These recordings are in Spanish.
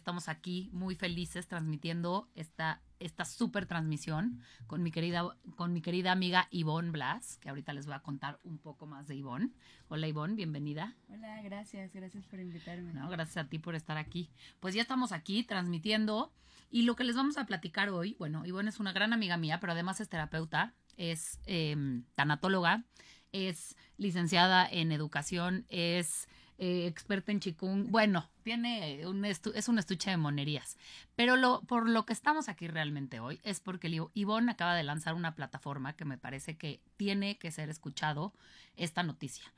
estamos aquí muy felices transmitiendo esta, esta super transmisión con mi, querida, con mi querida amiga Ivonne Blas, que ahorita les voy a contar un poco más de Ivonne. Hola Ivonne, bienvenida. Hola, gracias, gracias por invitarme. No, gracias a ti por estar aquí. Pues ya estamos aquí transmitiendo y lo que les vamos a platicar hoy, bueno, Ivonne es una gran amiga mía, pero además es terapeuta, es em, tanatóloga, es licenciada en educación, es eh, experta en chikung. Bueno, tiene un es un estuche de monerías. Pero lo, por lo que estamos aquí realmente hoy es porque Ivonne acaba de lanzar una plataforma que me parece que tiene que ser escuchado esta noticia.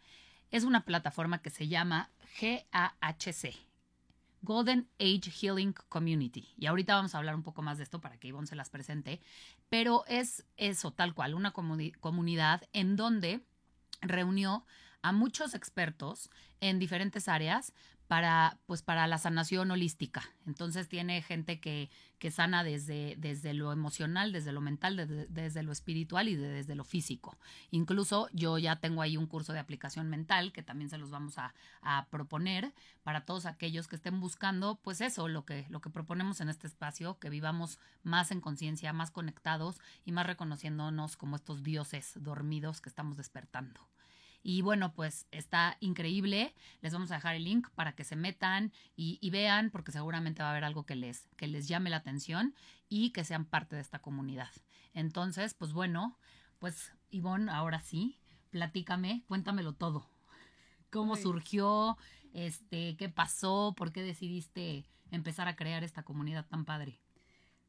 Es una plataforma que se llama GAHC, Golden Age Healing Community. Y ahorita vamos a hablar un poco más de esto para que Ivonne se las presente. Pero es eso, tal cual, una comunidad en donde reunió a muchos expertos en diferentes áreas para, pues, para la sanación holística. Entonces tiene gente que, que sana desde, desde lo emocional, desde lo mental, desde lo espiritual y desde lo físico. Incluso yo ya tengo ahí un curso de aplicación mental que también se los vamos a, a proponer para todos aquellos que estén buscando, pues eso, lo que, lo que proponemos en este espacio, que vivamos más en conciencia, más conectados y más reconociéndonos como estos dioses dormidos que estamos despertando. Y bueno, pues está increíble. Les vamos a dejar el link para que se metan y, vean, porque seguramente va a haber algo que les, que les llame la atención y que sean parte de esta comunidad. Entonces, pues bueno, pues Ivonne, ahora sí, platícame, cuéntamelo todo. ¿Cómo surgió? Este, ¿Qué pasó? ¿Por qué decidiste empezar a crear esta comunidad tan padre?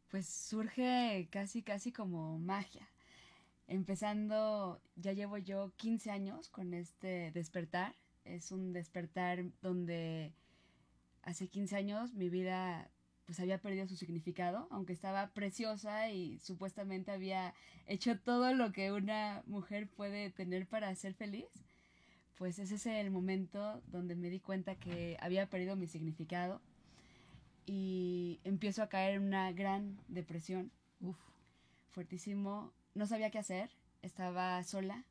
Pues surge casi, casi como magia empezando, ya llevo yo 15 años con este despertar. Es un despertar donde hace 15 años mi vida pues había perdido su significado, aunque estaba preciosa y supuestamente había hecho todo lo que una mujer puede tener para ser feliz, pues ese es el momento donde me di cuenta que había perdido mi significado y empiezo a caer en una gran depresión. Uf. Fuertísimo, no sabía qué hacer, estaba sola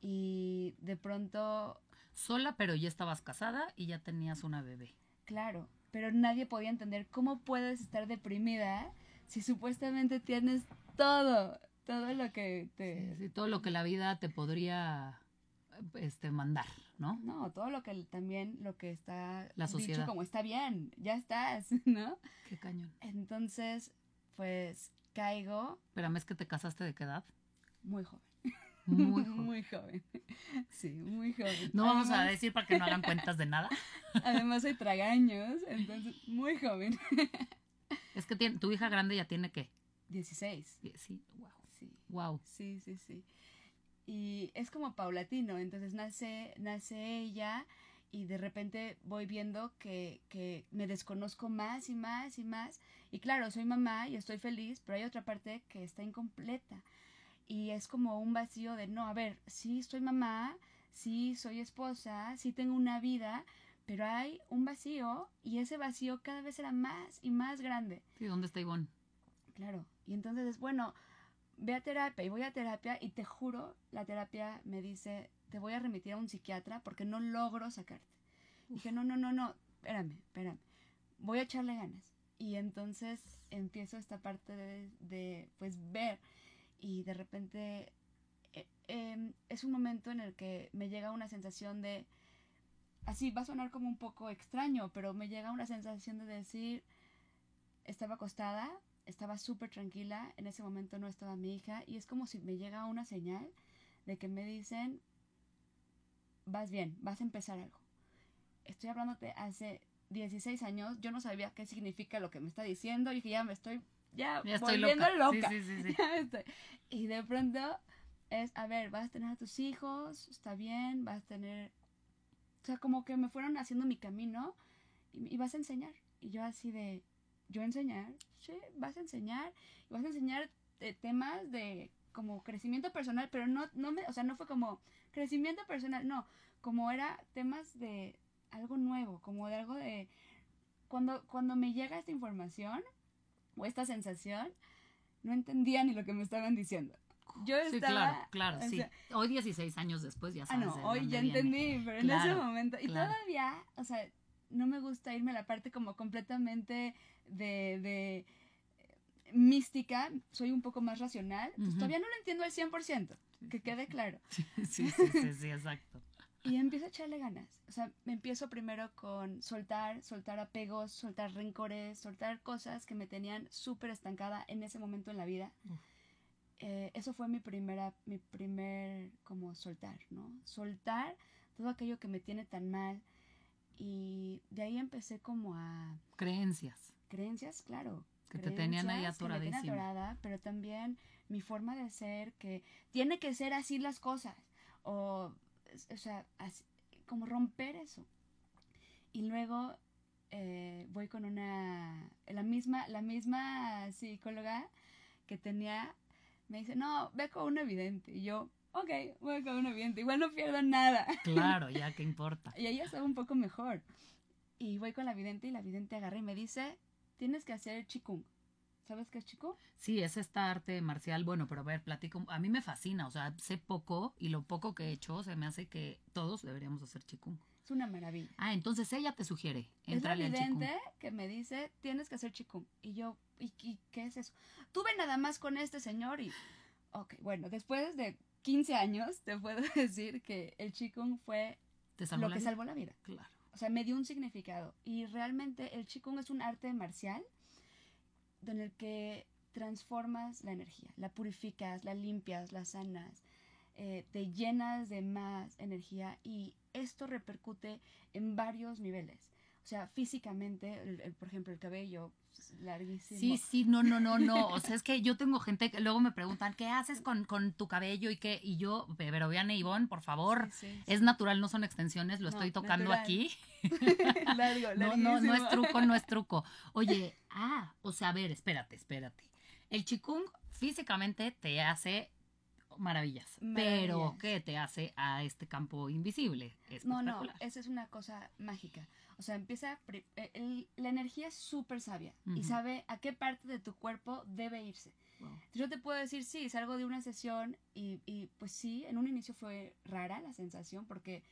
y de pronto... Sola, pero ya estabas casada y ya tenías una bebé. Claro, pero nadie podía entender cómo puedes estar deprimida si supuestamente tienes todo, todo lo que te... Sí, todo lo que la vida te podría este mandar, ¿no? No, todo lo que también lo que está la sociedad dicho como está bien, ya estás, ¿no? Qué cañón. Entonces, pues caigo. Espérame, ¿es que te casaste de qué edad? Muy joven. Muy joven. muy joven. Sí, muy joven. No vamos a decir para que no hagan cuentas de nada. Además soy tragaños, entonces muy joven. Es que tiene, tu hija grande ya tiene qué? 16. Sí, wow. Sí. Wow. Sí, sí, sí. Y es como paulatino, entonces nace, nace ella y de repente voy viendo que, que, me desconozco más y más y más. Y claro, soy mamá y estoy feliz, pero hay otra parte que está incompleta. Y es como un vacío de, no, a ver, sí soy mamá, sí soy esposa, sí tengo una vida, pero hay un vacío y ese vacío cada vez era más y más grande. ¿Y dónde está Ivonne? Claro. Y entonces es, bueno, ve a terapia y voy a terapia y te juro, la terapia me dice, te voy a remitir a un psiquiatra porque no logro sacarte. Dije, no, no, no, no, espérame, espérame, voy a echarle ganas. Y entonces empiezo esta parte de, pues, ver y de repente eh, em, es un momento en el que me llega una sensación de, así va a sonar como un poco extraño, pero me llega una sensación de decir, estaba acostada, estaba súper tranquila, en ese momento no estaba mi hija y es como si me llega una señal de que me dicen, vas bien, vas a empezar algo. Estoy hablándote hace 16 años, yo no sabía qué significa lo que me está diciendo, y dije, ya me estoy, ya, estoy volviendo loca. y de pronto es, a ver, vas a tener a tus hijos, está bien, vas a tener, o sea, como que me fueron haciendo mi camino y, vas a enseñar. Y yo así de, yo enseñar, sí, vas a enseñar, y vas a enseñar temas de como crecimiento personal, pero no, no me, o sea, no fue como crecimiento personal, no, como era temas de algo nuevo, como de algo de, cuando, cuando me llega esta información o esta sensación, no entendía ni lo que me estaban diciendo. Yo estaba, sí, claro, claro, sí. hoy 16 años después ya sabes. Ah, no, hoy ya entendí, pero en ese momento, y todavía, o sea, no me gusta irme a la parte como completamente de, de mística, soy un poco más racional, pues todavía no lo entiendo al 100%, que quede claro. Sí, sí, sí, sí, sí, exacto. Y empiezo a echarle ganas. O sea, me empiezo primero con soltar, soltar apegos, soltar rencores, soltar cosas que me tenían súper estancada en ese momento en la vida. Eh, eso fue mi primera, mi primer como soltar, ¿no? Soltar todo aquello que me tiene tan mal. Y de ahí empecé como a Creencias. creencias, claro. Que te tenían ahí creencias que me atoradísima. atorada, pero también mi forma de ser, que tiene que ser así las cosas. O, o sea, así- como romper eso. Y luego eh, voy con una, la misma, la misma psicóloga que tenía, me dice, no, ve con una evidente. Y yo, ok, voy con una evidente, igual no pierdo nada. Claro, ya que importa. Y ella estaba un poco mejor. Y voy con la vidente y la vidente agarra y me dice, tienes que hacer chikung. ¿Sabes qué es chikung? Sí, es esta arte marcial. Bueno, pero a ver, platico. A mí me fascina. O sea, sé poco y lo poco que he hecho se me hace que todos deberíamos hacer chikung. Es una maravilla. Ah, entonces ella te sugiere. Es la vidente que me dice, tienes que hacer chikung. Y yo, ¿y, y qué es eso? Tuve nada más con este señor y... Ok, bueno, después de 15 años te puedo decir que el chikung fue ¿Te salvó lo la que vida? salvó la vida. Claro. O sea, me dio un significado. Y realmente el Qigong es un arte marcial en el que transformas la energía, la purificas, la limpias, la sanas, eh, te llenas de más energía y esto repercute en varios niveles. O sea, físicamente, por ejemplo, el cabello larguísimo. Sí, sí, no, no, no, no. O sea, es que yo tengo gente que luego me preguntan, ¿qué haces con, con tu cabello? Y qué, y yo, pero vean, Ivonne, por favor. Sí, sí, Es natural, no son extensiones, lo No, estoy tocando natural. aquí. Largo, No, no, no es truco, no es truco. Oye, ah, o sea, a ver, espérate, espérate. El chikung físicamente te hace maravillas, pero. ¿qué te hace a este campo invisible? No, no, esa es una cosa mágica. O sea, empieza, eh, el- la energía es súper sabia y sabe a qué parte de tu cuerpo debe irse. Wow. Yo te puedo decir, sí, salgo de una sesión y, y, pues sí, en un inicio fue rara la sensación porque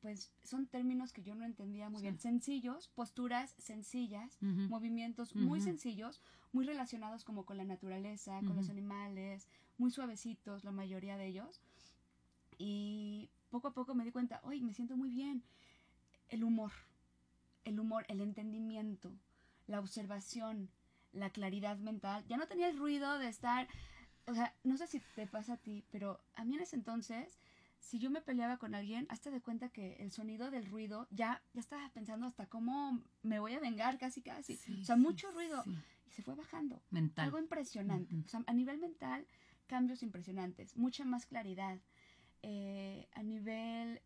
pues son términos que yo no entendía muy Sí. bien. Sencillos, posturas sencillas, movimientos muy sencillos, muy relacionados como con la naturaleza, con los animales, muy suavecitos, la mayoría de ellos. Y poco a poco me di cuenta, hoy me siento muy bien. El humor, el humor, el entendimiento, la observación, la claridad mental. Ya no tenía el ruido de estar, o sea, no sé si te pasa a ti, pero a mí en ese entonces, si yo me peleaba con alguien, hasta de cuenta que el sonido del ruido, ya, ya estaba pensando hasta cómo me voy a vengar casi casi. Sí, o sea, sí, mucho ruido. sí. Y se fue bajando. Mental. Algo impresionante. O sea, a nivel mental, cambios impresionantes, mucha más claridad. Eh, a nivel...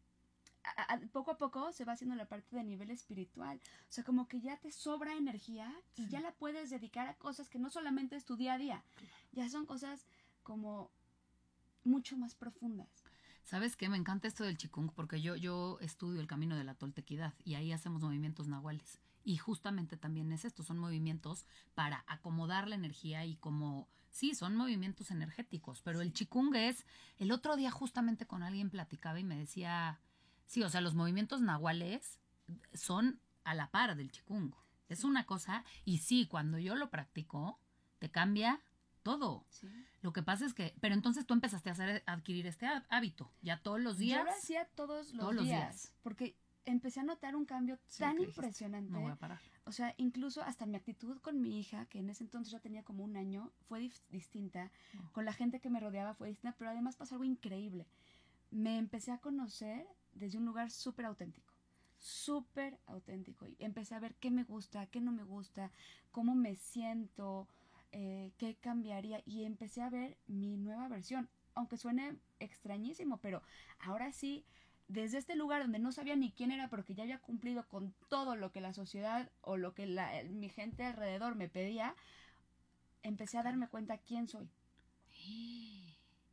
a- a- poco a poco se va haciendo la parte de nivel espiritual. O sea, como que ya te sobra energía y Sí. ya la puedes dedicar a cosas que no solamente es tu día a día. Ya son cosas como mucho más profundas. ¿Sabes qué? Me encanta esto del chikung porque yo, yo estudio el camino de la toltequidad y ahí hacemos movimientos nahuales. Y justamente también es esto, son movimientos para acomodar la energía y como, sí, son movimientos energéticos, pero el chikung es, el otro día justamente con alguien platicaba y me decía, sí, o sea, los movimientos nahuales son a la par del chikung. Es una cosa, y sí, cuando yo lo practico, te cambia todo. ¿sí? Lo que pasa es que, pero entonces tú empezaste a hacer, a adquirir este há- hábito, ya todos los días. Yo lo hacía todos los, Todos los días, días. Porque empecé a notar un cambio Sí, tan impresionante. No voy a parar. O sea, incluso hasta mi actitud con mi hija, que en ese entonces ya tenía como un año, fue distinta. Oh. Con la gente que me rodeaba fue distinta, pero además pasó algo increíble. Me empecé a conocer desde un lugar súper auténtico. Súper auténtico. Y empecé a ver qué me gusta, qué no me gusta, cómo me siento, eh, qué cambiaría. Y empecé a ver mi nueva versión. Aunque suene extrañísimo, pero ahora sí desde este lugar donde no sabía ni quién era porque ya había cumplido con todo lo que la sociedad o lo que la- mi gente alrededor me pedía, empecé a darme cuenta quién soy.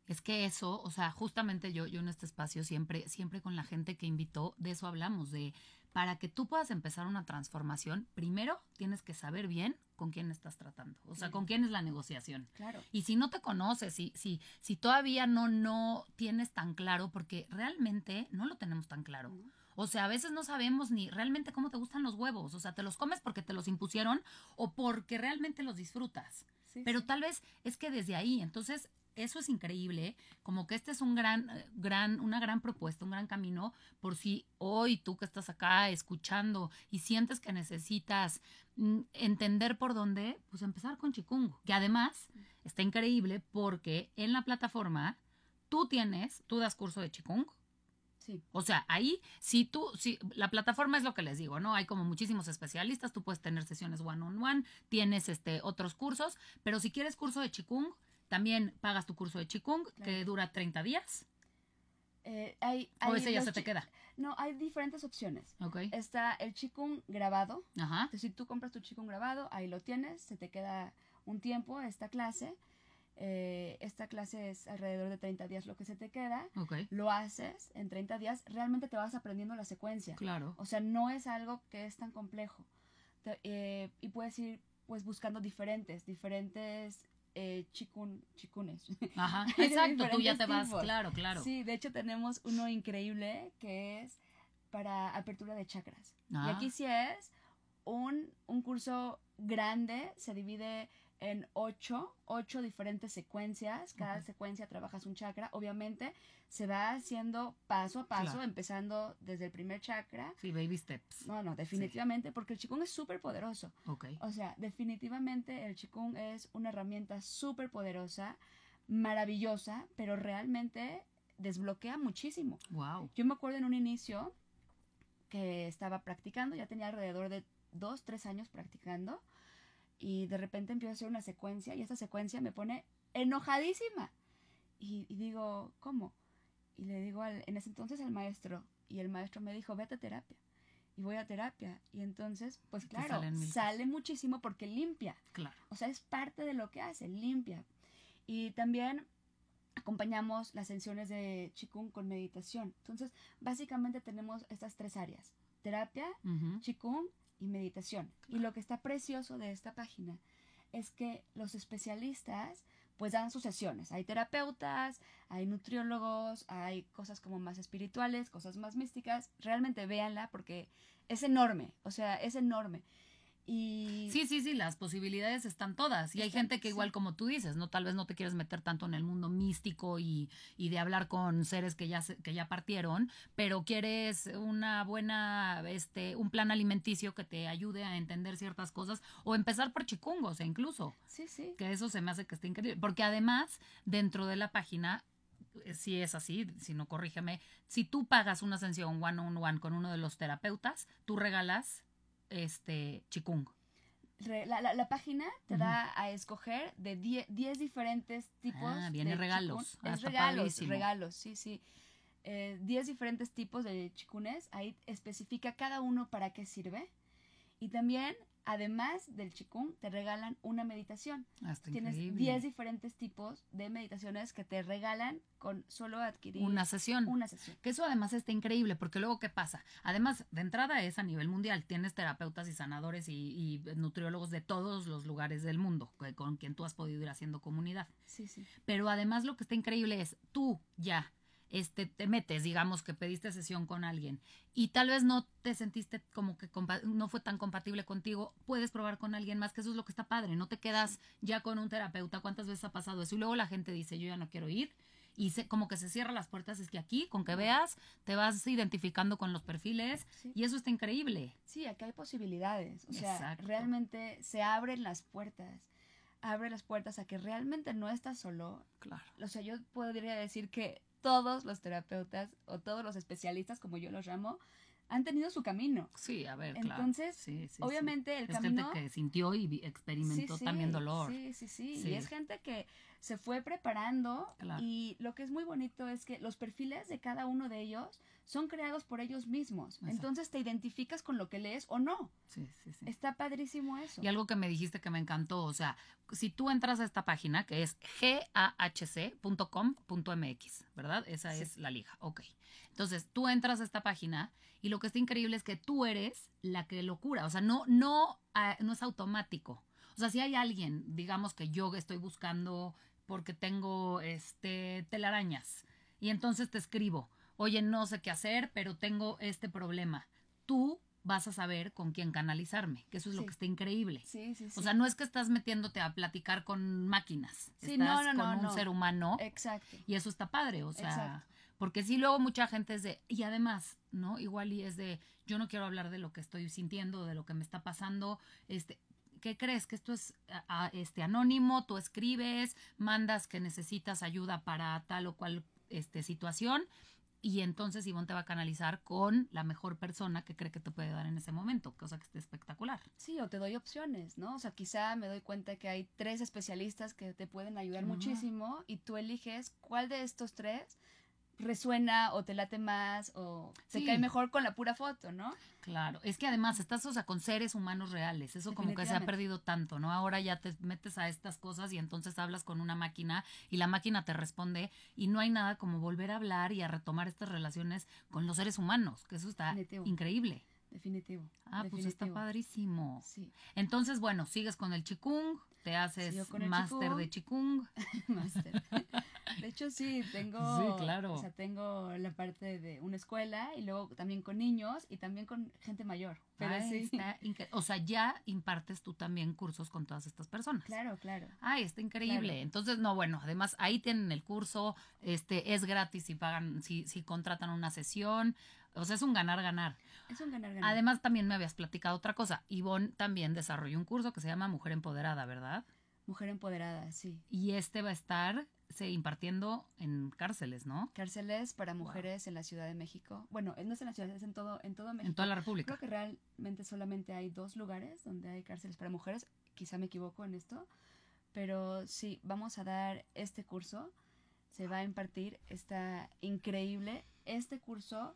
Es que eso, o sea, justamente yo, yo en este espacio siempre, siempre con la gente que invitó, de eso hablamos, de para que tú puedas empezar una transformación, primero tienes que saber bien con quién estás tratando, o sea, con quién es la negociación. Claro. Y si no te conoces, si, si, si todavía no, no tienes tan claro, porque realmente no lo tenemos tan claro. O sea, a veces no sabemos ni realmente cómo te gustan los huevos. O sea, te los comes porque te los impusieron o porque realmente los disfrutas. Sí, Pero sí. tal vez es que desde ahí, entonces, eso es increíble, como que este es un gran, eh, gran, una gran propuesta, un gran camino, por si hoy tú que estás acá escuchando y sientes que necesitas mm, entender por dónde, pues empezar con Chikung, que además está increíble porque en la plataforma tú tienes, tú das curso de Chikung, Sí, o sea, ahí, si tú, si la plataforma es lo que les digo, ¿no? Hay como muchísimos especialistas, tú puedes tener sesiones one on one, tienes este otros cursos, pero si quieres curso de Qigong, también pagas tu curso de Qigong, que dura 30 días, Eh, hay, o ese ya se te queda. No, hay diferentes opciones. Ok. Está el Qigong grabado. Ajá. Entonces, si tú compras tu Qigong grabado, ahí lo tienes, se te queda un tiempo esta clase. Eh, esta clase es alrededor de 30 días lo que se te queda. Ok. Lo haces en 30 días, realmente te vas aprendiendo la secuencia. Claro. O sea, no es algo que es tan complejo. Te- eh, y puedes ir pues buscando diferentes, diferentes eh, chikun, chikunes. Ajá. Exacto, tú ya te vas, claro, claro. Sí, de hecho tenemos uno increíble que es para apertura de chakras. Ah. Y aquí sí es un, un curso grande, se divide en ocho, ocho diferentes secuencias. Cada secuencia trabajas un chakra. Obviamente se va haciendo paso a paso, Claro. empezando desde el primer chakra. Sí, baby steps. No, no, definitivamente, porque el Qigong es súper poderoso. Ok. O sea, definitivamente el Qigong es una herramienta súper poderosa, maravillosa, pero realmente desbloquea muchísimo. Wow. Yo me acuerdo en un inicio que estaba practicando, ya tenía alrededor de dos, tres años practicando, y de repente empiezo a hacer una secuencia, y esta secuencia me pone enojadísima. Y, y digo, ¿cómo? Y le digo al- en ese entonces al maestro, y el maestro me dijo, vete a terapia. Y voy a terapia. Y entonces, pues claro, sale muchísimo porque limpia. Claro. O sea, es parte de lo que hace, limpia. Y también acompañamos las sesiones de Qigong con meditación. Entonces, básicamente tenemos estas tres áreas, terapia, Ujú. Qigong y meditación. Y lo que está precioso de esta página es que los especialistas pues dan sus sesiones. Hay terapeutas, hay nutriólogos, hay cosas como más espirituales, cosas más místicas. Realmente véanla porque es enorme, o sea, es enorme. Y Sí, sí, sí, las posibilidades están todas. Y hay gente que igual como tú dices, no tal vez no te quieres meter tanto en el mundo místico y, y de hablar con seres que ya que ya partieron, pero quieres una buena este un plan alimenticio que te ayude a entender ciertas cosas o empezar por chicungos e incluso, sí, sí. que eso se me hace que esté increíble, porque además dentro de la página eh, si es así, si no corrígeme, si tú pagas una sesión one on one con uno de los terapeutas, tú regalas este chikung. La, la- la página te da a escoger de 10 10 diferentes tipos Ah, viene de regalos. Ah, Es regalos, padrísimo. regalos, sí, sí. Eh, 10 diferentes tipos de chikunes. Ahí especifica cada uno para qué sirve. Y también, además del chikun, te regalan una meditación. Ah, está Tienes increíble. 10 diferentes tipos de meditaciones que te regalan con solo adquirir una sesión. una sesión. Que eso además está increíble, porque luego, ¿qué pasa? Además, de entrada es a nivel mundial. Tienes terapeutas y sanadores y, y nutriólogos de todos los lugares del mundo, con quien tú has podido ir haciendo comunidad. Sí, sí. Pero además lo que está increíble es tú ya este, te metes, digamos que pediste sesión con alguien y tal vez no te sentiste como que no fue tan compatible contigo, puedes probar con alguien más, que eso es lo que está padre, no te quedas ya con un terapeuta, ¿cuántas veces ha pasado eso? Y luego la gente dice, yo ya no quiero ir y se, como que se cierran las puertas, es que aquí, con que veas, te vas identificando con los perfiles Sí. y eso está increíble. Sí, acá hay posibilidades. O sea, Exacto. realmente se abren las puertas. Abre las puertas a que realmente no estás solo. Claro. O sea, yo podría decir que todos los terapeutas o todos los especialistas, como yo los llamo, han tenido su camino. Sí, a ver, claro. Entonces, Sí, sí, sí. Obviamente el es camino... gente que sintió y experimentó Sí, sí, también dolor. Sí, sí, sí, Sí. Y es gente que se fue preparando Claro. y lo que es muy bonito es que los perfiles de cada uno de ellos son creados por ellos mismos. Exacto. Entonces te identificas con lo que lees o no. Sí, sí, sí. Está padrísimo eso. Y algo que me dijiste que me encantó, o sea, si tú entras a esta página que es gahc.com.mx, ¿verdad? Esa Sí. es la liga, ok. Entonces, tú entras a esta página y lo que está increíble es que tú eres la que lo cura, o sea, no, no, ah, no es automático. O sea, si hay alguien, digamos que yo estoy buscando porque tengo este telarañas y entonces te escribo, oye, no sé qué hacer, pero tengo este problema. Tú vas a saber con quién canalizarme, que eso es lo que está increíble. Sí, sí, sí. O sea, no es que estás metiéndote a platicar con máquinas, Sí, estás no, no, no, con un no. ser humano Exacto. y eso está padre, o sea, Exacto. porque sí luego mucha gente es de, y además, ¿no? Igual y es de, yo no quiero hablar de lo que estoy sintiendo, de lo que me está pasando, este, ¿qué crees? Que esto es a- a- este anónimo, tú escribes, mandas que necesitas ayuda para tal o cual este situación y entonces Ivonne te va a canalizar con la mejor persona que cree que te puede dar en ese momento, cosa que esté espectacular. Sí, o te doy opciones, ¿no? O sea, quizá me doy cuenta que hay tres especialistas que te pueden ayudar muchísimo y tú eliges cuál de estos tres resuena o te late más o Sí. te cae mejor con la pura foto, ¿no? Claro, es que además estás, o sea, con seres humanos reales, eso como que se ha perdido tanto, ¿no? Ahora ya te metes a estas cosas y entonces hablas con una máquina y la máquina te responde y no hay nada como volver a hablar y a retomar estas relaciones con los seres humanos, que eso está Definitivo. increíble. Definitivo. Ah, pues está padrísimo. Sí, Entonces, bueno, sigues con el chikung, te haces máster de chikung. máster. De hecho, sí, tengo, Sí, claro. o sea, tengo la parte de una escuela y luego también con niños y también con gente mayor. Pero Ay, sí, está o sea, ya impartes tú también cursos con todas estas personas. claro, claro. Ay, está increíble. Claro. Entonces, no, bueno, además ahí tienen el curso, este, es gratis si pagan, si, si contratan una sesión. O sea, es un ganar-ganar. Es un ganar-ganar. Además, también me habías platicado otra cosa. Ivonne también desarrolló un curso que se llama Mujer Empoderada, ¿verdad? Mujer empoderada, sí. Y este va a estar se impartiendo en cárceles, ¿no? Cárceles para mujeres en la Ciudad de México. Bueno, no es en la ciudad, es en todo, en todo México. En toda la República. Creo que realmente solamente hay dos lugares donde hay cárceles para mujeres. Quizá me equivoco en esto. Pero sí, vamos a dar este curso. Se va a impartir. Está increíble. Este curso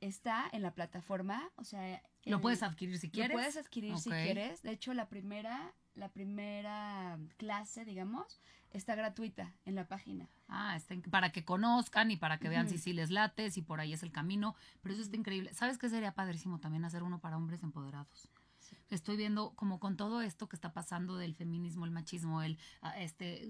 está en la plataforma. O sea, Lo el- puedes adquirir si quieres. Lo puedes adquirir si Ok. quieres. De hecho, la primera, la primera clase, digamos, está gratuita en la página. Ah, está para que conozcan y para que vean Ujú. si sí les late, si por ahí es el camino. Pero eso está increíble. ¿Sabes qué sería padrísimo también hacer uno para hombres empoderados? Estoy viendo como con todo esto que está pasando del feminismo, el machismo, el ah, este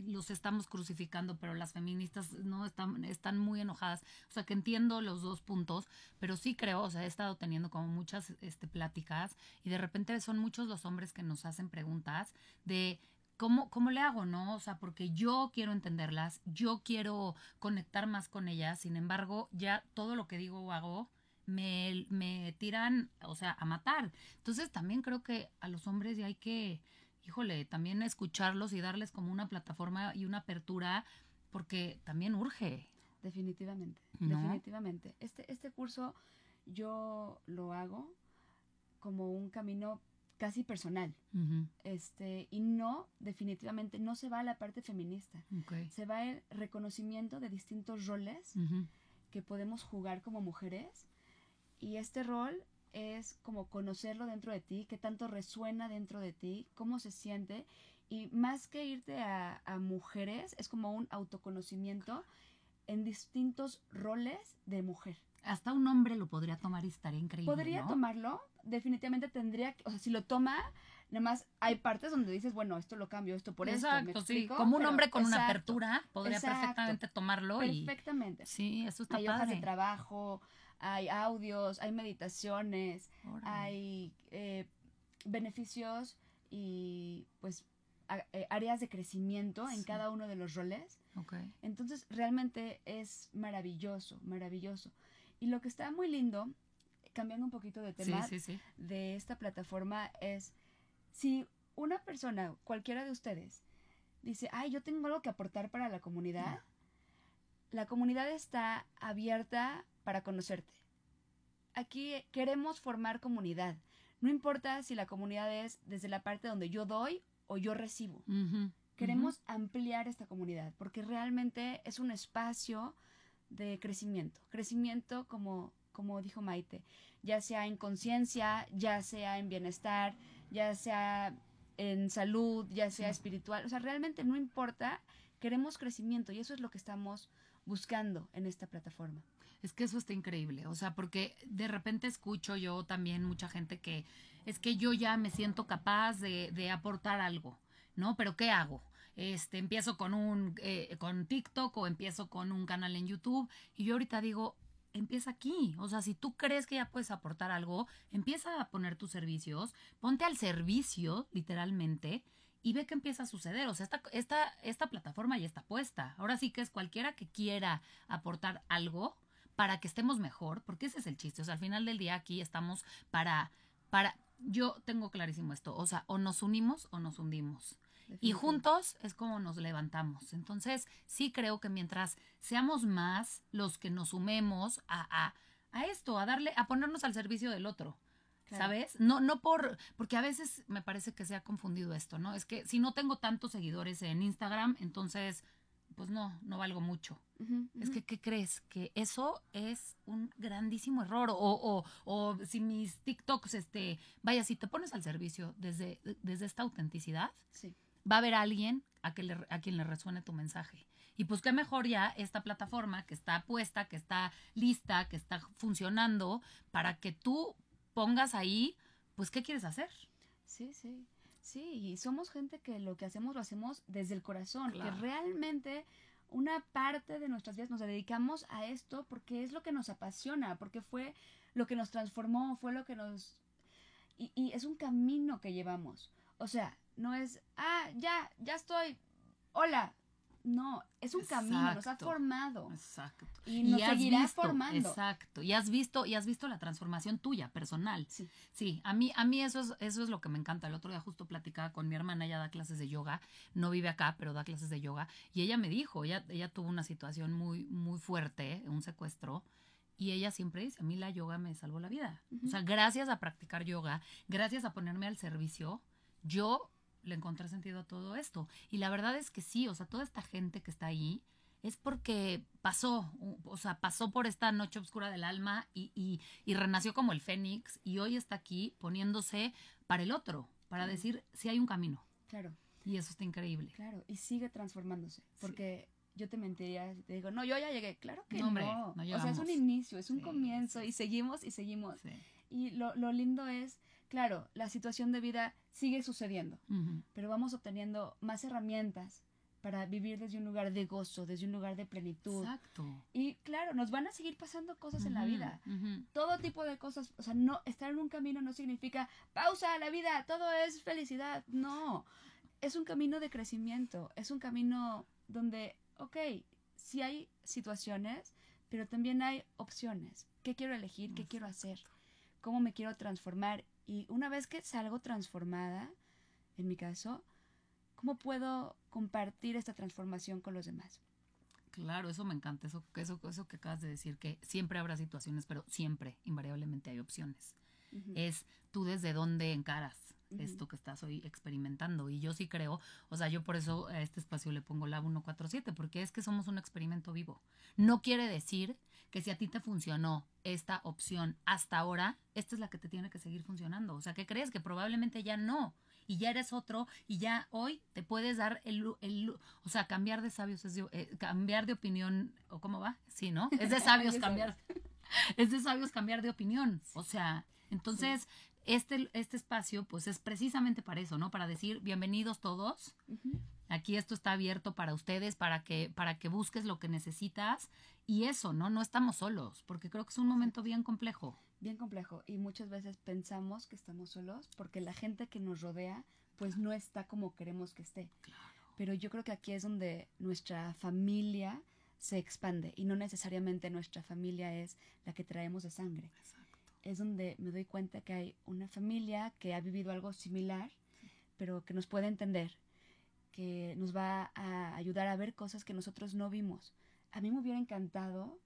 los estamos crucificando, pero las feministas no están están muy enojadas. O sea, que entiendo los dos puntos, pero sí creo, o sea, he estado teniendo como muchas este pláticas y de repente son muchos los hombres que nos hacen preguntas de ¿Cómo, ¿Cómo le hago, no? O sea, porque yo quiero entenderlas, yo quiero conectar más con ellas, sin embargo, ya todo lo que digo o hago me, me tiran, o sea, a matar. Entonces también creo que a los hombres ya hay que, híjole, también escucharlos y darles como una plataforma y una apertura, porque también urge. Definitivamente, ¿No? definitivamente. Este, este curso yo lo hago como un camino casi personal. Este, y no, definitivamente, no se va a la parte feminista. Se va el reconocimiento de distintos roles que podemos jugar como mujeres. Y este rol es como conocerlo dentro de ti, qué tanto resuena dentro de ti, cómo se siente. Y más que irte a, a mujeres, es como un autoconocimiento en distintos roles de mujer. Hasta un hombre lo podría tomar y estaría increíble. Podría ¿no? tomarlo, definitivamente tendría que, o sea, si lo toma, nada más hay partes donde dices, bueno, esto lo cambio, esto por esto. ¿me Exacto, sí. explico? Como un Pero- hombre con una exacto, apertura podría exacto. perfectamente tomarlo y. Perfectamente. Sí, eso está hay hojas padre. de trabajo, hay audios, hay meditaciones, hay eh, beneficios y pues a- eh, áreas de crecimiento en cada uno de los roles. Ok. Entonces realmente es maravilloso, maravilloso. Y lo que está muy lindo, cambiando un poquito de tema, sí, sí. de esta plataforma es si una persona, cualquiera de ustedes, dice, ay, yo tengo algo que aportar para la comunidad, la comunidad está abierta para conocerte. Aquí queremos formar comunidad. No importa si la comunidad es desde la parte donde yo doy o yo recibo. Queremos ampliar esta comunidad porque realmente es un espacio de crecimiento. Crecimiento como, como dijo Maite, ya sea en conciencia, ya sea en bienestar, ya sea en salud, ya sea Sí. espiritual. O sea, realmente no importa, queremos crecimiento y eso es lo que estamos buscando en esta plataforma. Es que eso está increíble, o sea, porque de repente escucho yo también mucha gente que es que yo ya me siento capaz de, de aportar algo, ¿no? Pero ¿qué hago? este, empiezo con un, eh, con TikTok o empiezo con un canal en YouTube. Y yo ahorita digo, empieza aquí. O sea, si tú crees que ya puedes aportar algo, empieza a poner tus servicios, ponte al servicio, literalmente, y ve qué empieza a suceder. O sea, esta, esta, esta plataforma ya está puesta. Ahora sí que es cualquiera que quiera aportar algo para que estemos mejor, porque ese es el chiste. O sea, al final del día aquí estamos para, para, yo tengo clarísimo esto, o sea, o nos unimos o nos hundimos. Y juntos es como nos levantamos. Entonces, sí creo que mientras seamos más los que nos sumemos a, a, a esto, a darle, a ponernos al servicio del otro. ¿Sabes? No, no por, porque a veces me parece que se ha confundido esto, ¿no? Es que si no tengo tantos seguidores en Instagram, entonces, pues no, no valgo mucho. Es que, ¿qué crees? Que eso es un grandísimo error. O, o, o si mis TikToks, este, vaya, si te pones al servicio desde, desde esta autenticidad, Sí. va a haber alguien a, que le, a quien le resuene tu mensaje. Y pues qué mejor ya esta plataforma que está puesta, que está lista, que está funcionando, para que tú pongas ahí, pues, ¿qué quieres hacer? Sí, sí. Sí, y somos gente que lo que hacemos lo hacemos desde el corazón, Claro. que realmente una parte de nuestras vidas nos dedicamos a esto porque es lo que nos apasiona, porque fue lo que nos transformó, fue lo que nos... Y, es un camino que llevamos. O sea, no es, ah, ya, ya estoy, hola. No, es un camino, nos ha formado. Exacto. Y nos seguirá visto, formando. Exacto. Y has visto, y has visto la transformación tuya, personal. Sí. Sí, a mí, a mí eso es, eso es lo que me encanta. El otro día justo platicaba con mi hermana, ella da clases de yoga, no vive acá, pero da clases de yoga, y ella me dijo, ella, ella tuvo una situación muy, muy fuerte, un secuestro, y ella siempre dice, a mí la yoga me salvó la vida. O sea, gracias a practicar yoga, gracias a ponerme al servicio, yo le encontré sentido a todo esto. Y la verdad es que sí, o sea, toda esta gente que está ahí es porque pasó, o sea, pasó por esta noche oscura del alma y, y, y renació como el fénix y hoy está aquí poniéndose para el otro, para Claro. decir si hay un camino. Claro. Y eso está increíble. Claro, y sigue transformándose, porque yo te mentiría te digo, no, yo ya llegué, claro que No, no. hombre, no o sea, es un inicio, es un Sí, comienzo, sí, y seguimos y seguimos. Sí. Y lo, lo lindo es, claro, la situación de vida sigue sucediendo, pero vamos obteniendo más herramientas para vivir desde un lugar de gozo, desde un lugar de plenitud. Exacto. Y claro, nos van a seguir pasando cosas en la vida. Todo tipo de cosas, o sea, no estar en un camino no significa pausa la vida, todo es felicidad. No, es un camino de crecimiento, es un camino donde, ok, sí hay situaciones, pero también hay opciones. ¿Qué quiero elegir? ¿Qué quiero hacer? ¿Cómo me quiero transformar? Y una vez que salgo transformada, en mi caso, ¿cómo puedo compartir esta transformación con los demás? Claro, eso me encanta, eso, eso, eso que acabas de decir, que siempre habrá situaciones, pero siempre, invariablemente hay opciones. Es tú desde dónde encaras Esto que estás hoy experimentando. Y yo sí creo, o sea, yo por eso a este espacio le pongo Lab 147, porque es que somos un experimento vivo. No quiere decir que si a ti te funcionó esta opción hasta ahora, esta es la que te tiene que seguir funcionando. O sea, ¿qué crees? Que probablemente ya no. Y ya eres otro, y ya hoy te puedes dar el, el o sea, cambiar de sabios, es de- eh, cambiar de opinión, o cómo va, sí, ¿no? Es de sabios cambiar, es de sabios cambiar de opinión. O sea, entonces, este, este espacio, pues es precisamente para eso, ¿no? Para decir, bienvenidos todos. Aquí esto está abierto para ustedes, para que, para que busques lo que necesitas. Y eso, ¿no? No estamos solos, porque creo que es un momento bien complejo. bien complejo y muchas veces pensamos que estamos solos porque la gente que nos rodea pues no está como queremos que esté. Pero yo creo que aquí es donde nuestra familia se expande y no necesariamente nuestra familia es la que traemos de sangre. Es donde me doy cuenta que hay una familia que ha vivido algo similar, pero que nos puede entender, que nos va a ayudar a ver cosas que nosotros no vimos. A mí me hubiera encantado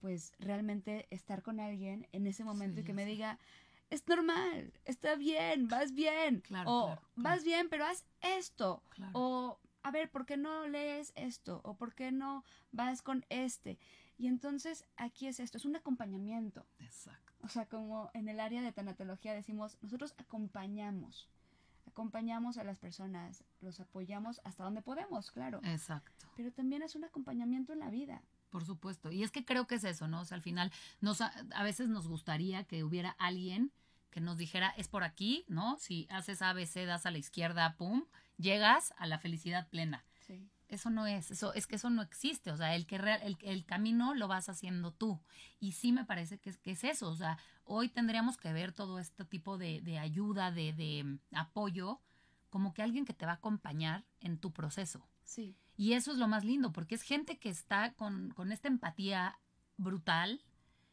pues realmente estar con alguien en ese momento Sí, y que me sé. diga, es normal, está bien, vas bien, Claro, o claro, vas bien, pero haz esto, o a ver, ¿por qué no lees esto? ¿O por qué no vas con este? Y entonces aquí es esto, es un acompañamiento. Exacto. O sea, como en el área de tanatología decimos, nosotros acompañamos, acompañamos a las personas, los apoyamos hasta donde podemos, claro. Exacto. Pero también es un acompañamiento en la vida. Por supuesto. Y es que creo que es eso, ¿no? O sea, al final, nos, a, a veces nos gustaría que hubiera alguien que nos dijera, es por aquí, ¿no? Si haces ABC, das a la izquierda, pum, llegas a la felicidad plena. Sí. Eso no es, eso es que eso no existe, o sea, el que real- el, el camino lo vas haciendo tú. Y sí me parece que es, que es eso, o sea, hoy tendríamos que ver todo este tipo de, de ayuda, de, de apoyo, como que alguien que te va a acompañar en tu proceso. Sí. Y eso es lo más lindo, porque es gente que está con, con esta empatía brutal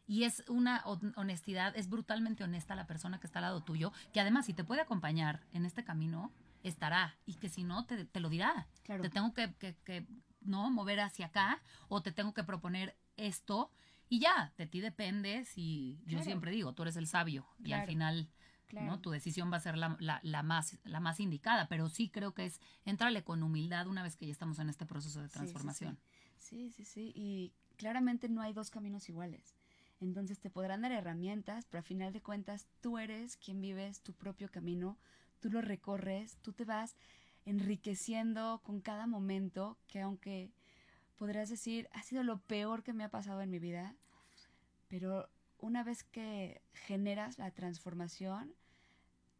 y es una hon- honestidad, es brutalmente honesta la persona que está al lado tuyo, que además si te puede acompañar en este camino, estará. Y que si no, te, te lo dirá. Claro. Te tengo que, que- que, no mover hacia acá o te tengo que proponer esto. Y ya, de ti depende si yo siempre digo, tú eres el sabio y al final. ¿no? Tu decisión va a ser la, la- la más, la más indicada, pero sí creo que es entrarle con humildad una vez que ya estamos en este proceso de Sí, sí, transformación. Sí, sí, sí. Y claramente no hay dos caminos iguales. Entonces te podrán dar herramientas, pero a final de cuentas tú eres quien vives tu propio camino, tú lo recorres, tú te vas enriqueciendo con cada momento que aunque podrás decir ha sido lo peor que me ha pasado en mi vida, pero una vez que generas la transformación,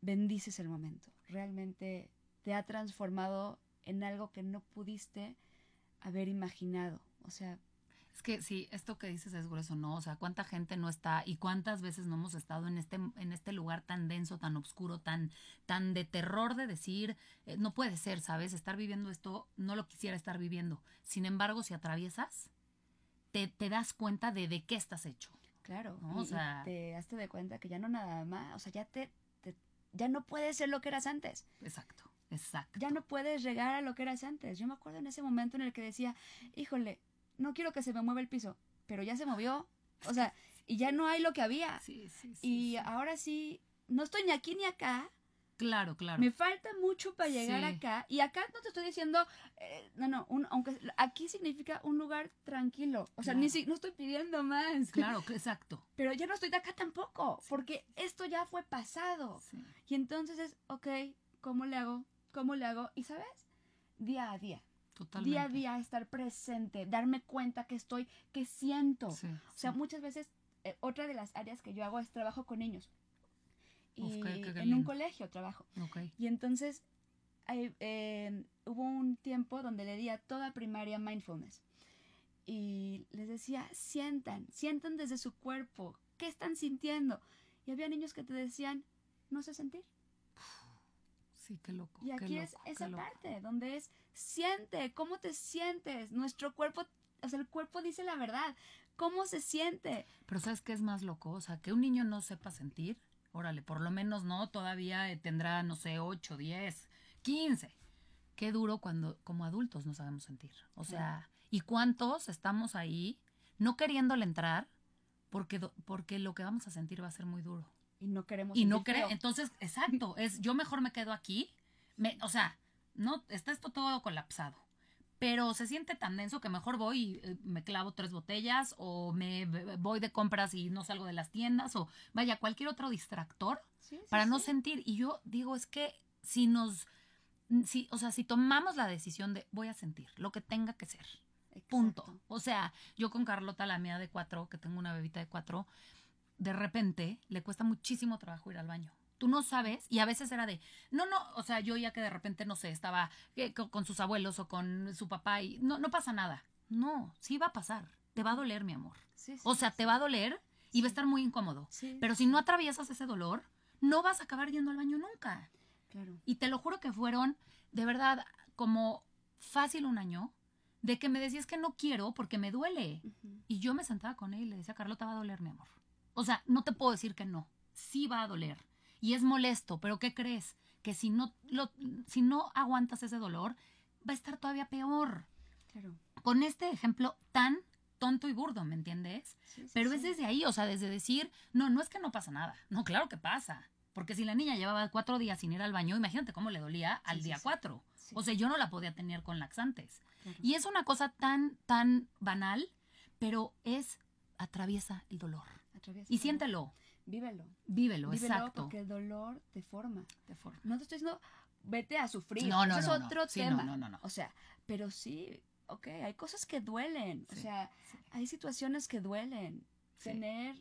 bendices el momento. Realmente te ha transformado en algo que no pudiste haber imaginado. O sea, Es que sí, esto que dices es grueso, ¿no? O sea, cuánta gente no está y cuántas veces no hemos estado en este, en este lugar tan denso, tan oscuro, tan, tan de terror de decir, eh, no puede ser, ¿sabes? Estar viviendo esto, no lo quisiera estar viviendo. Sin embargo, si atraviesas, te, te das cuenta de de qué estás hecho. claro, No, o y sea- te daste de cuenta que ya no nada más, o sea, ya te, te- ya no puedes ser lo que eras antes. Exacto, exacto. Ya no puedes llegar a lo que eras antes. Yo me acuerdo en ese momento en el que decía, híjole, no quiero que se me mueva el piso, pero ya se movió. O sea, y ya no hay lo que había. Sí, sí, sí. y ahora sí, no estoy ni aquí ni acá. Claro, claro. Me falta mucho para llegar acá. Y acá no te estoy diciendo, eh, no, no, un- aunque aquí significa un lugar tranquilo. O sea, Claro. ni si, no estoy pidiendo más. Claro, exacto. Pero ya no estoy de acá tampoco, porque esto ya fue pasado. Sí. Y entonces es, ok, ¿cómo le hago? ¿Cómo le hago? Y sabes, día a día, Totalmente. día a día estar presente, darme cuenta que estoy, que siento. Sí, O sea, sí. muchas veces, eh, otra de las áreas que yo hago es trabajo con niños. Y Uf, qué- qué- qué en un colegio trabajo. Ok. Y entonces eh, hubo un tiempo donde le di a toda primaria mindfulness. Y les decía, sientan, sientan desde su cuerpo, ¿qué están sintiendo? Y había niños que te decían, no sé sentir. Sí, qué loco. Y qué aquí es loco, esa qué loco. parte donde es, siente, ¿cómo te sientes? Nuestro cuerpo, o sea, el cuerpo dice la verdad. ¿Cómo se siente? Pero ¿sabes qué es más loco? O sea, que un niño no sepa sentir, órale, por lo menos no, todavía eh, tendrá, no sé, 8, 10, 15. Qué duro cuando como adultos no sabemos sentir. O sea, ¿y cuántos estamos ahí no queriéndole entrar porque, porque lo que vamos a sentir va a ser muy duro? Y no queremos Y no creo. Entonces, exacto, es yo mejor me quedo aquí. Me, o sea, no está esto todo colapsado. Pero se siente tan denso que mejor voy y eh, me clavo tres botellas o me voy de compras y no salgo de las tiendas o vaya, cualquier otro distractor Sí, sí, para no sí. sentir. Y yo digo, es que si nos, si, o sea, si tomamos la decisión de voy a sentir lo que tenga que ser, Punto. O sea, yo con Carlota, la mía de cuatro, que tengo una bebita de cuatro, de repente le cuesta muchísimo trabajo ir al baño. Tú no sabes, y a veces era de, no, no, o sea, yo ya que de repente, no sé, estaba eh, co- con, sus abuelos o con su papá y no, no pasa nada. No, sí va a pasar. Te va a doler, mi amor. Sí, sí, O sea, te va a doler y va a estar muy incómodo. Pero si no atraviesas ese dolor, no vas a acabar yendo al baño nunca. Claro. Y te lo juro que fueron, de verdad, como fácil un año de que me decías que no quiero porque me duele. Y yo me sentaba con él y le decía, Carlota, va a doler, mi amor. O sea, no te puedo decir que no. Sí va a doler. Y es molesto, pero ¿qué crees? Que si no, lo, si no aguantas ese dolor, va a estar todavía peor. Claro. Con este ejemplo tan tonto y burdo, ¿me entiendes? Sí, sí, Pero sí. es desde ahí, o sea, desde decir, no, no es que no pasa nada. No, claro que pasa. Porque si la niña llevaba cuatro días sin ir al baño, imagínate cómo le dolía al día cuatro. O sea, yo no la podía tener con laxantes. claro. Y es una cosa tan, tan banal, pero es, atraviesa el dolor. Atraviesa Y el dolor. siéntelo, Vívelo. vívelo, Vívelo exacto. porque el dolor te forma. De forma. No te estoy diciendo, vete a sufrir. No, no, Ese no, es no. otro Sí, tema. no, no, no, no. O sea, pero sí, ok, hay cosas que duelen. O sea, sí. hay situaciones que duelen. Tener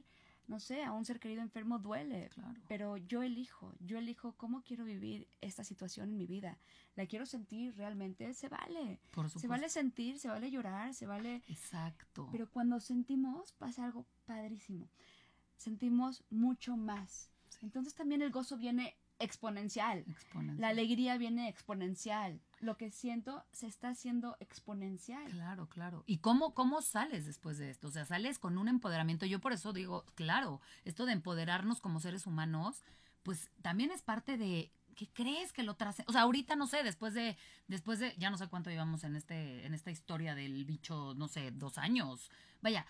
no sé, a un ser querido enfermo duele, Claro. pero yo elijo, yo elijo cómo quiero vivir esta situación en mi vida. La quiero sentir realmente, se vale. Por Se vale sentir, se vale llorar, se vale... Exacto. Pero cuando sentimos pasa algo padrísimo. Sentimos mucho más. Sí. Entonces también el gozo viene exponencial. Exponencial. La alegría viene exponencial. Lo que siento se está haciendo exponencial. Claro, claro. ¿Y cómo, cómo sales después de esto? O sea, sales con un empoderamiento. Yo por eso digo, claro, esto de empoderarnos como seres humanos, pues también es parte de ¿qué crees que lo trace? O sea, ahorita no sé, después de, después de, ya no sé cuánto llevamos en este, en esta historia del bicho, no sé, dos años. Vaya,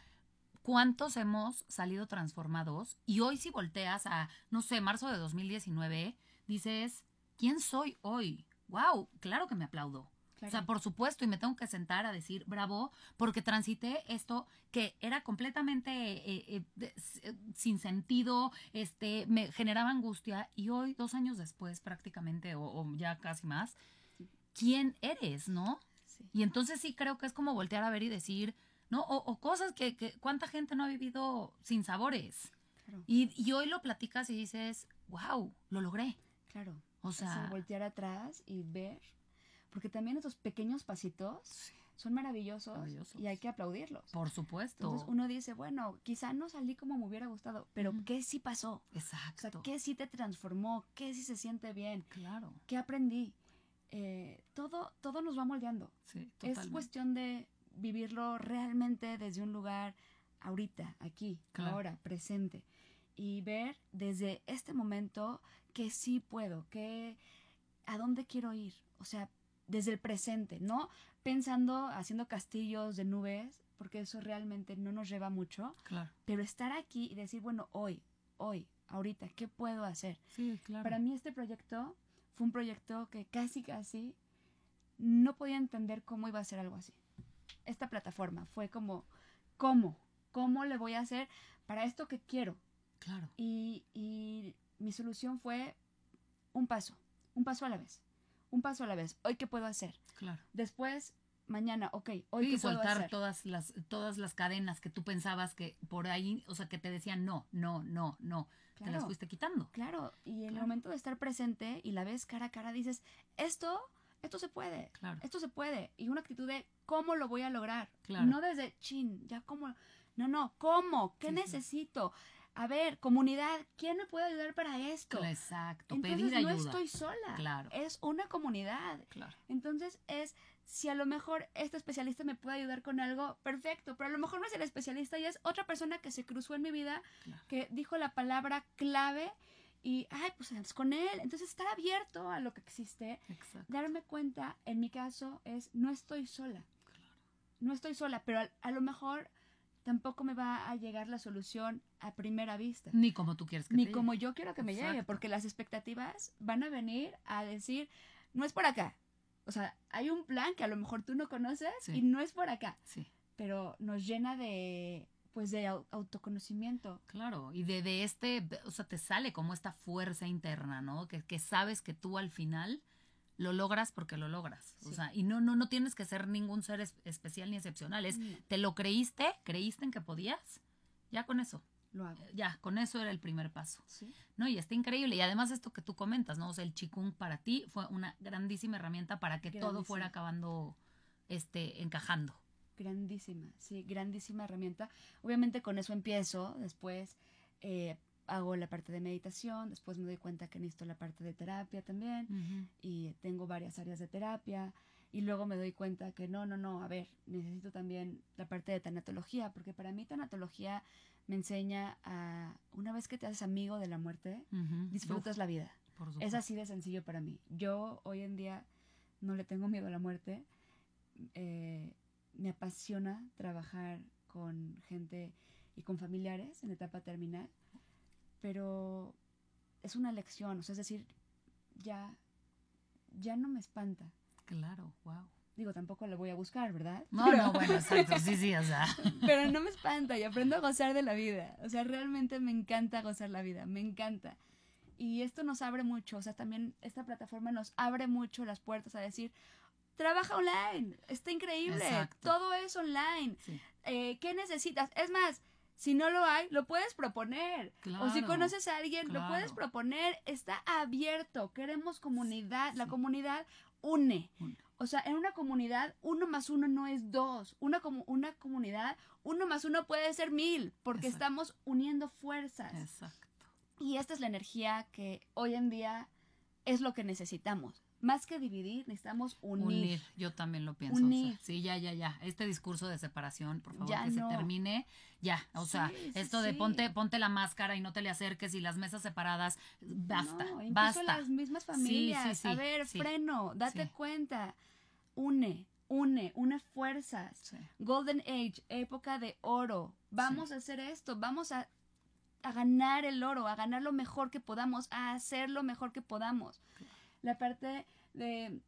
¿cuántos hemos salido transformados? Y hoy si volteas a, no sé, marzo de 2019, dices, ¿quién soy hoy? Wow, claro que me aplaudo. O sea, por supuesto, y me tengo que sentar a decir bravo, porque transité esto que era completamente eh, eh, sin sentido, este, me generaba angustia, y hoy, dos años después prácticamente, o, o ya casi más, ¿quién eres, no? Sí. Y entonces sí creo que es como voltear a ver y decir, ¿no? O, o cosas que, que, ¿cuánta gente no ha vivido sin sabores? Claro, Y, y hoy lo platicas y dices, wow, lo logré. claro. O O sea, sea, voltear atrás y ver. Porque también esos pequeños pasitos son maravillosos, Maravillosos. y hay que aplaudirlos. por supuesto. Entonces uno dice, bueno, quizá no salí como me hubiera gustado, pero Ujú. ¿qué sí pasó? O Exacto. sea, ¿qué sí te transformó? ¿Qué sí se siente bien? Claro. ¿Qué aprendí? Eh, todo, todo nos va moldeando. Sí, Es totalmente. cuestión de vivirlo realmente desde un lugar ahorita, aquí, Claro. ahora, presente. Y ver desde este momento que sí puedo, que a dónde quiero ir. O sea, desde el presente, no pensando, haciendo castillos de nubes, porque eso realmente no nos lleva mucho, Claro. pero estar aquí y decir, bueno, hoy, hoy, ahorita, ¿qué puedo hacer? Sí, claro. Para mí este proyecto fue un proyecto que casi, casi no podía entender cómo iba a ser algo así. Esta plataforma fue como, ¿cómo? ¿Cómo le voy a hacer para esto que quiero? Claro. Y, y mi solución fue un paso, un paso a la vez, un paso a la vez. ¿Hoy qué puedo hacer? Claro. Después, mañana, ok, hoy y qué puedo soltar hacer? todas las todas las cadenas que tú pensabas que por ahí, o sea, que te decían no, no, no, no, te las fuiste quitando. Claro, y en el Claro. momento de estar presente y la ves cara a cara, dices, esto, esto se puede. Claro. esto se puede. Y una actitud de cómo lo voy a lograr. Claro. No desde chin, ya cómo. No, no, ¿cómo? ¿Qué Sí, necesito? A ver, comunidad, ¿quién me puede ayudar para esto? Exacto, Entonces pedir no ayuda. estoy sola. Claro. Es una comunidad. Claro. Entonces es, si a lo mejor este especialista me puede ayudar con algo, perfecto, pero a lo mejor no es el especialista y es otra persona que se cruzó en mi vida, Claro. que dijo la palabra clave y, ay, pues es con él. Entonces estar abierto a lo que existe Exacto. darme cuenta, en mi caso, es no estoy sola. No estoy sola, pero a, a lo mejor tampoco me va a llegar la solución a primera vista. Ni como tú quieres que Ni te como yo quiero que me llegue, porque las expectativas van a venir a decir, no es por acá. O sea, hay un plan que a lo mejor tú no conoces Sí. y no es por acá, Sí, pero nos llena de, pues, de au- autoconocimiento. claro. Y de, de este, o sea, te sale como esta fuerza interna, ¿no? Que, que sabes que tú al final lo logras porque lo logras. O sea, y no, no, no tienes que ser ningún ser es- especial ni excepcional. Es, te lo creíste, creíste en que podías, ya con eso. Lo hago. Ya, con eso era el primer paso. Sí. No, y está increíble. Y además esto que tú comentas, ¿no? O sea, el chikung para ti fue una grandísima herramienta para que todo fuera acabando, este, encajando. Grandísima, sí, grandísima herramienta. Obviamente con eso empiezo, después eh, hago la parte de meditación, después me doy cuenta que necesito la parte de terapia también y tengo varias áreas de terapia y luego me doy cuenta que no, no, no, a ver, necesito también la parte de tanatología, porque para mí tanatología me enseña a, una vez que te haces amigo de la muerte, disfrutas la vida. Es así de sencillo para mí. Yo hoy en día no le tengo miedo a la muerte. Eh, me apasiona trabajar con gente y con familiares en etapa terminal, pero es una lección, o sea, es decir, ya, ya no me espanta. Claro, wow. Digo, tampoco la voy a buscar, ¿verdad? No, Pero- no, bueno, exacto, sí, sí, o sea. pero no me espanta y aprendo a gozar de la vida. O sea, realmente me encanta gozar la vida, me encanta. Y esto nos abre mucho, o sea, también esta plataforma nos abre mucho las puertas a decir, trabaja online, está increíble, Exacto. todo es online. Sí, Eh, ¿Qué necesitas? Es más, Si no lo hay, lo puedes proponer. o si conoces a alguien, lo puedes proponer. Está abierto. Queremos comunidad. La comunidad une. Une. O sea, en una comunidad, uno más uno no es dos. Una, comu- una comunidad, uno más uno puede ser mil, porque Exacto. estamos uniendo fuerzas. Exacto. Y esta es la energía que hoy en día es lo que necesitamos. Más que dividir, necesitamos unir. Unir. Yo también lo pienso. o sea, Unir. sí, ya, ya, ya. Este discurso de separación, por favor, Ya que no. se termine. Ya. O sea, Sí, esto de ponte, ponte la máscara y no te le acerques y las mesas separadas. Basta. No, incluso basta. las mismas Sí, sí, familias. sí, a ver, freno, date cuenta. Une, une, une fuerzas. Golden Age, época de oro. Vamos a hacer esto, vamos a, a ganar el oro, a ganar lo mejor que podamos, a hacer lo mejor que podamos. La parte de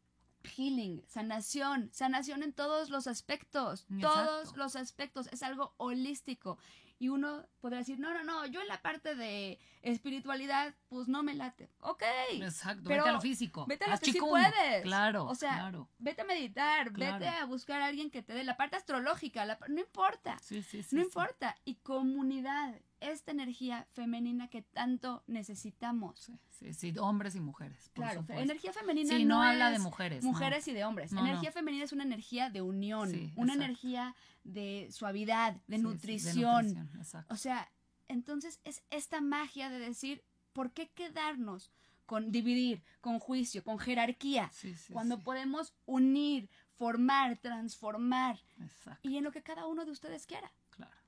healing, sanación, sanación en todos los aspectos, Exacto. todos los aspectos, es algo holístico. Y uno podrá decir, no, no, no, yo en la parte de espiritualidad, pues no me late. Ok, Exacto. Pero vete a lo físico. vete a lo Haz que sí puedes. Claro. O sea, claro. vete a meditar, Claro. vete a buscar a alguien que te dé la parte astrológica, la- no importa, Sí, sí, sí. no importa. Y comunidad, esta energía femenina que tanto necesitamos. Sí, sí, sí, hombres y mujeres. por Claro, supuesto. energía femenina Sí, no, no, habla de es mujeres. no. mujeres y de hombres. No, energía femenina es una energía de unión, Sí, una exacto. energía de suavidad, de de nutrición. exacto. O sea, entonces es esta magia de decir, ¿por qué quedarnos con dividir, con juicio, con jerarquía? Sí, sí, cuando podemos unir, formar, transformar Exacto, y en lo que cada uno de ustedes quiera.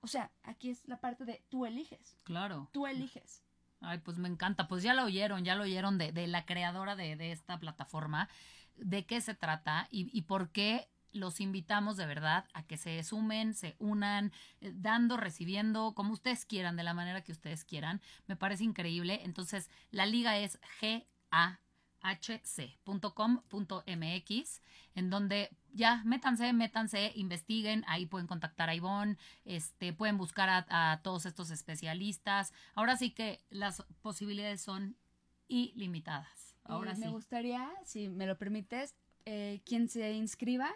O sea, aquí es la parte de tú eliges, Claro. tú eliges. Ay, pues me encanta. Pues ya lo oyeron, ya lo oyeron de, de la creadora de, de esta plataforma, de qué se trata y, y por qué los invitamos de verdad a que se sumen, se unan, eh, dando, recibiendo, como ustedes quieran, de la manera que ustedes quieran. Me parece increíble. Entonces, la liga es gahc.com.mx, en donde ya métanse, métanse, investiguen, ahí pueden contactar a Ivonne, este, pueden buscar a, a todos estos especialistas. Ahora sí que las posibilidades son ilimitadas. Ahora Y sí. Me gustaría, si me lo permites, eh, quien se inscriba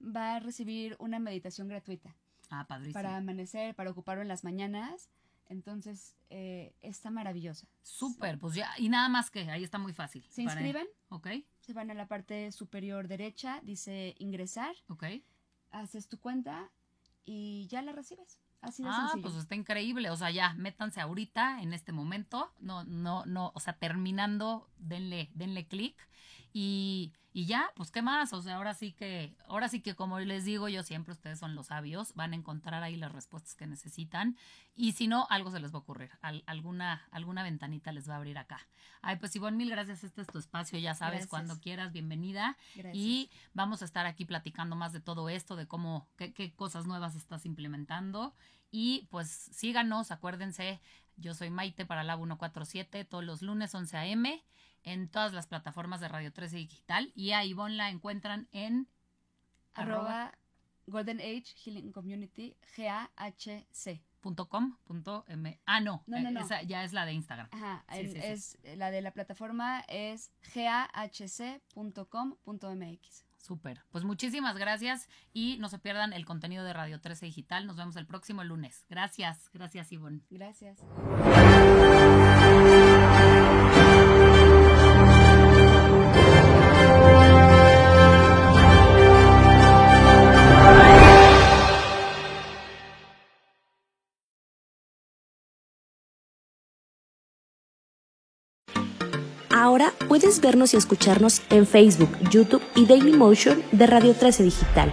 va a recibir una meditación gratuita Ah, padrísimo. para amanecer, para ocuparlo en las mañanas. Entonces, eh, está maravillosa. Súper, pues ya, y nada más que ahí está muy fácil. Se Para- inscriben, Ok, se van a la parte superior derecha, dice ingresar, ok. haces tu cuenta y ya la recibes. Así de Ah, sencillo. pues está increíble. O sea, ya, métanse ahorita, en este momento. No, no, no, o sea, terminando, denle, denle clic. Y, y ya, pues qué más. O sea, ahora sí que, ahora sí que como les digo yo siempre, ustedes son los sabios, van a encontrar ahí las respuestas que necesitan. Y si no, algo se les va a ocurrir. Al- alguna, alguna ventanita les va a abrir acá. Ay, pues Ivonne, mil gracias. Este es tu espacio, ya sabes, Gracias. cuando quieras, bienvenida. Gracias. Y vamos a estar aquí platicando más de todo esto, de cómo, qué, qué cosas nuevas estás implementando. Y pues síganos, acuérdense, yo soy Maite para Lab 147, todos los lunes 11 a.m. en todas las plataformas de Radio 13 Digital. Y a Ivonne la encuentran en arroba Golden Age Healing Community, G-A-H-C. punto .com punto m Ah, no, No, no, eh, no. esa ya es la de Instagram. Ajá, Sí, en- sí, sí. es la de la plataforma es gahc.com.mx. Súper. Pues muchísimas gracias y no se pierdan el contenido de Radio 13 Digital. Nos vemos el próximo lunes. Gracias, gracias Ivonne. Gracias. Ahora puedes vernos y escucharnos en Facebook, YouTube y Dailymotion de Radio 13 Digital.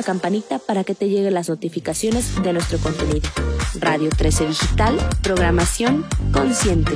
la campanita para que te lleguen las notificaciones de nuestro contenido. Radio 13 Digital, programación consciente.